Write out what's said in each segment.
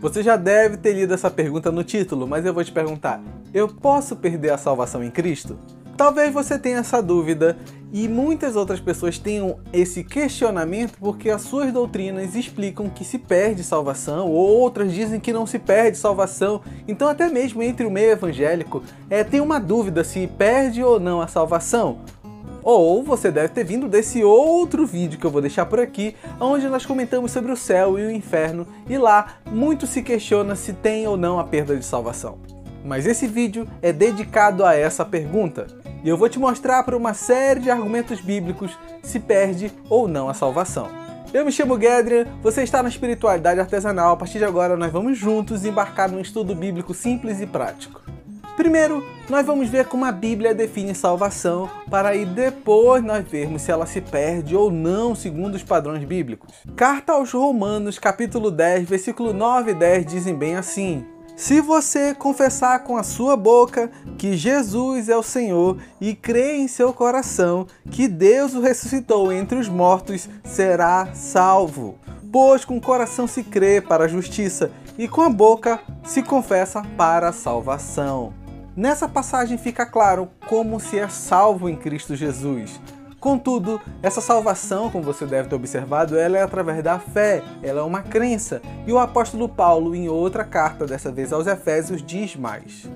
Você já deve ter lido essa pergunta no título, mas eu vou te perguntar: eu posso perder a salvação em Cristo? Talvez você tenha essa dúvida e muitas outras pessoas tenham esse questionamento porque as suas doutrinas explicam que se perde salvação, ou outras dizem que não se perde salvação. Então, até mesmo entre o meio evangélico, é, tem uma dúvida se perde ou não a salvação. Ou você deve ter vindo desse outro vídeo que eu vou deixar por aqui, onde nós comentamos sobre o céu e o inferno, e lá muito se questiona se tem ou não a perda de salvação. Mas esse vídeo é dedicado a essa pergunta, e eu vou te mostrar por uma série de argumentos bíblicos se perde ou não a salvação. Eu me chamo Gedrian, você está na espiritualidade artesanal. A partir de agora, nós vamos juntos embarcar num estudo bíblico simples e prático. Primeiro, nós vamos ver como a Bíblia define salvação, para aí depois nós vermos se ela se perde ou não segundo os padrões bíblicos. Carta aos Romanos, capítulo 10, versículo 9 e 10 dizem bem assim: se você confessar com a sua boca que Jesus é o Senhor e crer em seu coração que Deus o ressuscitou entre os mortos, será salvo. Pois com o coração se crê para a justiça e com a boca se confessa para a salvação. Nessa passagem fica claro como se é salvo em Cristo Jesus. Contudo, essa salvação, como você deve ter observado, ela é através da fé, ela é uma crença. E o apóstolo Paulo, em outra carta, dessa vez aos Efésios, diz mais.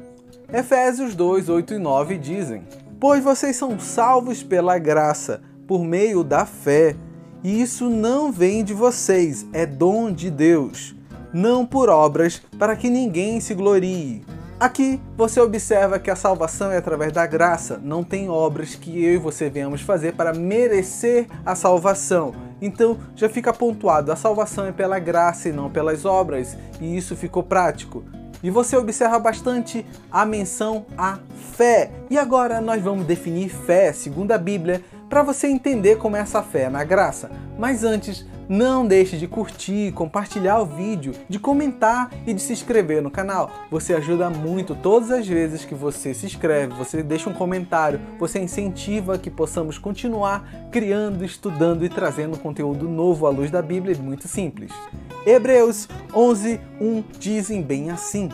Efésios 2, 8 e 9 dizem: Pois vocês são salvos pela graça, por meio da fé. E isso não vem de vocês, é dom de Deus, não por obras, para que ninguém se glorie. Aqui você observa que a salvação é através da graça, não tem obras que eu e você venhamos fazer para merecer a salvação. Então já fica pontuado: a salvação é pela graça e não pelas obras, e isso ficou prático. E você observa bastante a menção à fé. E agora nós vamos definir fé, segundo a Bíblia, para você entender como é essa fé na graça. Mas antes, não deixe de curtir, compartilhar o vídeo, de comentar e de se inscrever no canal. Você ajuda muito todas as vezes que você se inscreve, você deixa um comentário, você incentiva que possamos continuar criando, estudando e trazendo conteúdo novo à luz da Bíblia, muito simples. Hebreus 11, 1 dizem bem assim: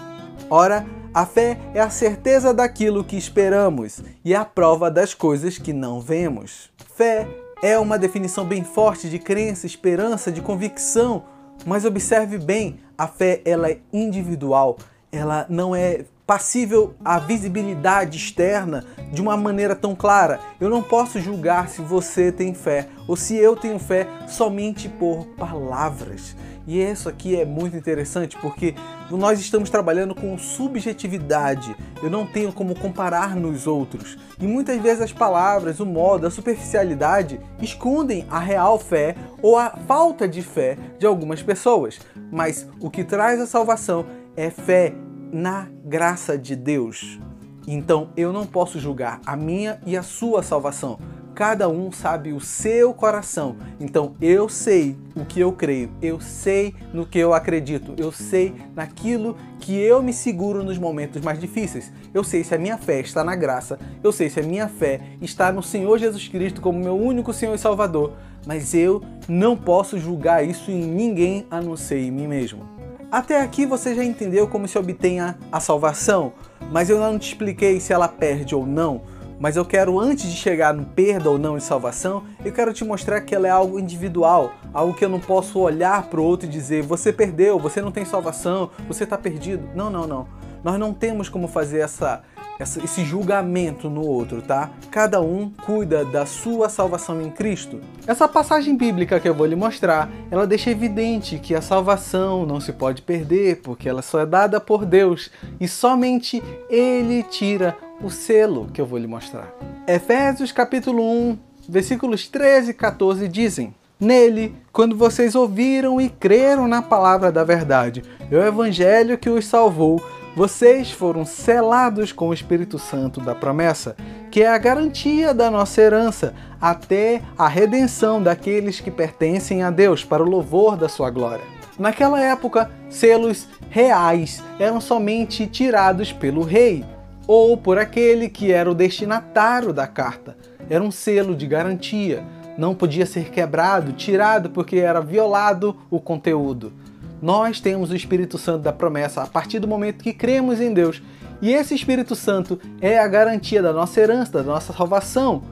Ora, a fé é a certeza daquilo que esperamos e a prova das coisas que não vemos. Fé é uma definição bem forte de crença, esperança, de convicção, mas observe bem, a fé ela é individual, ela não é passível à visibilidade externa de uma maneira tão clara. Eu não posso julgar se você tem fé ou se eu tenho fé somente por palavras. E isso aqui é muito interessante porque nós estamos trabalhando com subjetividade. Eu não tenho como comparar nos outros. E muitas vezes as palavras, o modo, a superficialidade escondem a real fé ou a falta de fé de algumas pessoas. Mas o que traz a salvação é fé na graça de Deus. Então eu não posso julgar a minha e a sua salvação Cada um sabe o seu coração. Então eu sei o que eu creio, eu sei no que eu acredito, eu sei naquilo que eu me seguro nos momentos mais difíceis. Eu sei se a minha fé está na graça, eu sei se a minha fé está no Senhor Jesus Cristo como meu único Senhor e Salvador, mas eu não posso julgar isso em ninguém a não ser em mim mesmo. Até aqui você já entendeu como se obtém a, a salvação, mas eu não te expliquei se ela perde ou não mas eu quero, antes de chegar no perda ou não de salvação, eu quero te mostrar que ela é algo individual, algo que eu não posso olhar para o outro e dizer você perdeu, você não tem salvação, você está perdido. Não, não, não. Nós não temos como fazer essa, esse julgamento no outro, tá? Cada um cuida da sua salvação em Cristo. Essa passagem bíblica que eu vou lhe mostrar, ela deixa evidente que a salvação não se pode perder, porque ela só é dada por Deus e somente Ele tira o selo que eu vou lhe mostrar. Efésios capítulo 1, versículos 13 e 14 dizem: Nele, quando vocês ouviram e creram na palavra da verdade, é o evangelho que os salvou, vocês foram selados com o Espírito Santo da promessa, que é a garantia da nossa herança, até a redenção daqueles que pertencem a Deus, para o louvor da sua glória. Naquela época, selos reais eram somente tirados pelo rei, ou por aquele que era o destinatário da carta. Era um selo de garantia, não podia ser quebrado, tirado porque era violado o conteúdo. Nós temos o Espírito Santo da promessa a partir do momento que cremos em Deus. E esse Espírito Santo é a garantia da nossa herança, da nossa salvação.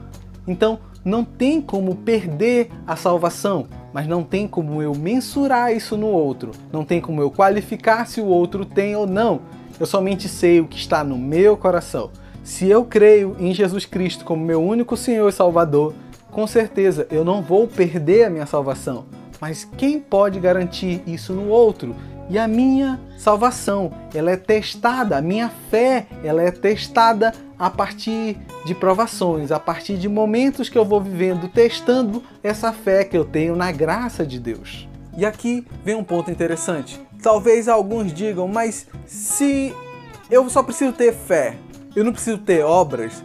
Então, não tem como perder a salvação, mas não tem como eu mensurar isso no outro. Não tem como eu qualificar se o outro tem ou não. Eu somente sei o que está no meu coração. Se eu creio em Jesus Cristo como meu único Senhor e Salvador, com certeza eu não vou perder a minha salvação. Mas quem pode garantir isso no outro? E a minha salvação, ela é testada, a minha fé, ela é testada a partir de provações, a partir de momentos que eu vou vivendo, testando essa fé que eu tenho na graça de Deus. E aqui vem um ponto interessante. Talvez alguns digam, mas se eu só preciso ter fé, eu não preciso ter obras,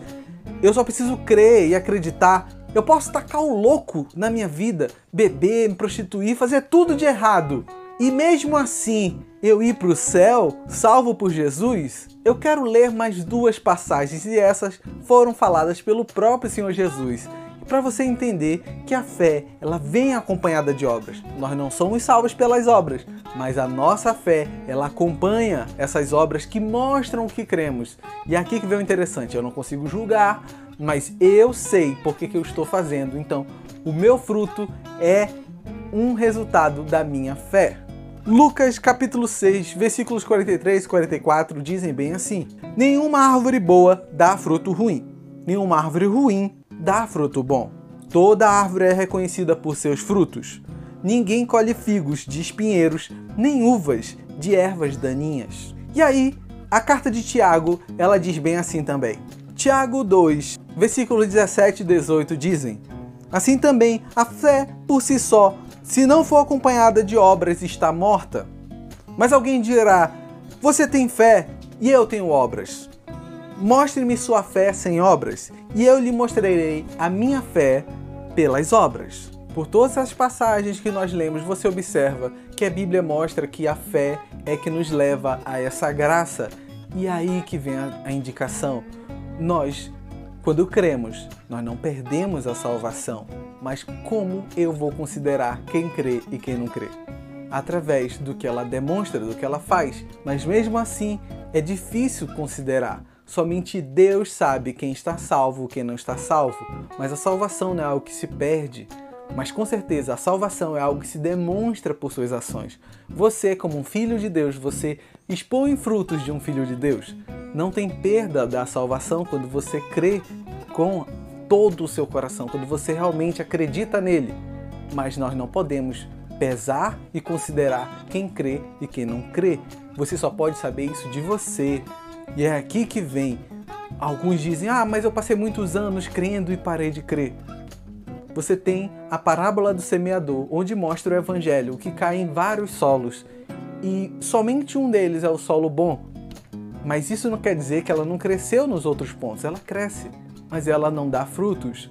eu só preciso crer e acreditar, eu posso tacar o louco na minha vida, beber, me prostituir, fazer tudo de errado. E mesmo assim eu ir para o céu, salvo por Jesus? Eu quero ler mais duas passagens e essas foram faladas pelo próprio Senhor Jesus. Para você entender que a fé, ela vem acompanhada de obras. Nós não somos salvos pelas obras, mas a nossa fé, ela acompanha essas obras que mostram o que cremos. E aqui que vem o interessante, eu não consigo julgar, mas eu sei por que, que eu estou fazendo. Então, o meu fruto é um resultado da minha fé. Lucas capítulo 6, versículos 43 e 44 dizem bem assim: Nenhuma árvore boa dá fruto ruim, nenhuma árvore ruim dá fruto bom. Toda árvore é reconhecida por seus frutos. Ninguém colhe figos de espinheiros, nem uvas de ervas daninhas. E aí, a carta de Tiago, ela diz bem assim também. Tiago 2, versículos 17 e 18 dizem: Assim também, a fé por si só se não for acompanhada de obras, está morta. Mas alguém dirá: Você tem fé e eu tenho obras. Mostre-me sua fé sem obras, e eu lhe mostrarei a minha fé pelas obras. Por todas as passagens que nós lemos, você observa que a Bíblia mostra que a fé é que nos leva a essa graça. E aí que vem a, indicação. Nós quando cremos, nós não perdemos a salvação, mas como eu vou considerar quem crê e quem não crê? Através do que ela demonstra, do que ela faz, mas mesmo assim é difícil considerar. Somente Deus sabe quem está salvo e quem não está salvo, mas a salvação não é algo que se perde, mas com certeza a salvação é algo que se demonstra por suas ações. Você, como um filho de Deus, você expõe frutos de um filho de Deus. Não tem perda da salvação quando você crê com todo o seu coração, quando você realmente acredita nele. Mas nós não podemos pesar e considerar quem crê e quem não crê. Você só pode saber isso de você. E é aqui que vem. Alguns dizem: Ah, mas eu passei muitos anos crendo e parei de crer. Você tem a parábola do semeador, onde mostra o evangelho, que cai em vários solos. E somente um deles é o solo bom, mas isso não quer dizer que ela não cresceu nos outros pontos. Ela cresce, mas ela não dá frutos.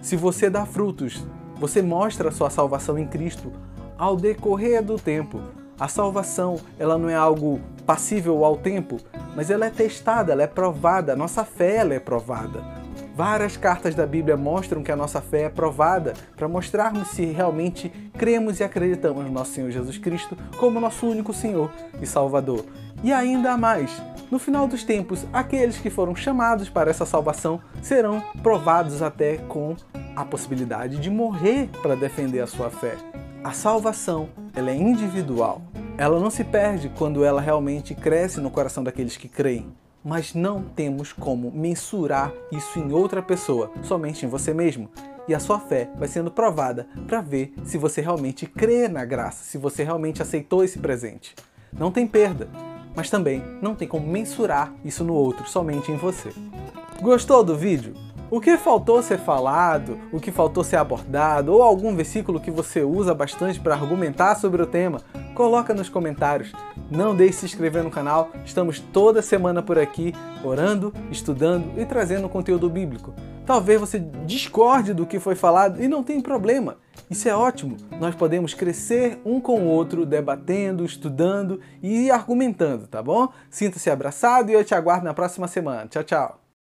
Se você dá frutos, você mostra a sua salvação em Cristo ao decorrer do tempo. A salvação, ela não é algo passível ao tempo, mas ela é testada, ela é provada, a nossa fé ela é provada. Várias cartas da Bíblia mostram que a nossa fé é provada para mostrarmos se realmente cremos e acreditamos no nosso Senhor Jesus Cristo como nosso único Senhor e Salvador. E ainda mais, no final dos tempos, aqueles que foram chamados para essa salvação serão provados até com a possibilidade de morrer para defender a sua fé. A salvação, ela é individual. Ela não se perde quando ela realmente cresce no coração daqueles que creem. Mas não temos como mensurar isso em outra pessoa, somente em você mesmo. E a sua fé vai sendo provada para ver se você realmente crê na graça, se você realmente aceitou esse presente. Não tem perda mas também não tem como mensurar isso no outro, somente em você. Gostou do vídeo? O que faltou ser falado, o que faltou ser abordado, ou algum versículo que você usa bastante para argumentar sobre o tema, coloca nos comentários. Não deixe de se inscrever no canal, estamos toda semana por aqui orando, estudando e trazendo conteúdo bíblico. Talvez você discorde do que foi falado e não tem problema. Isso é ótimo. Nós podemos crescer um com o outro, debatendo, estudando e argumentando, tá bom? Sinta-se abraçado e eu te aguardo na próxima semana. Tchau, tchau.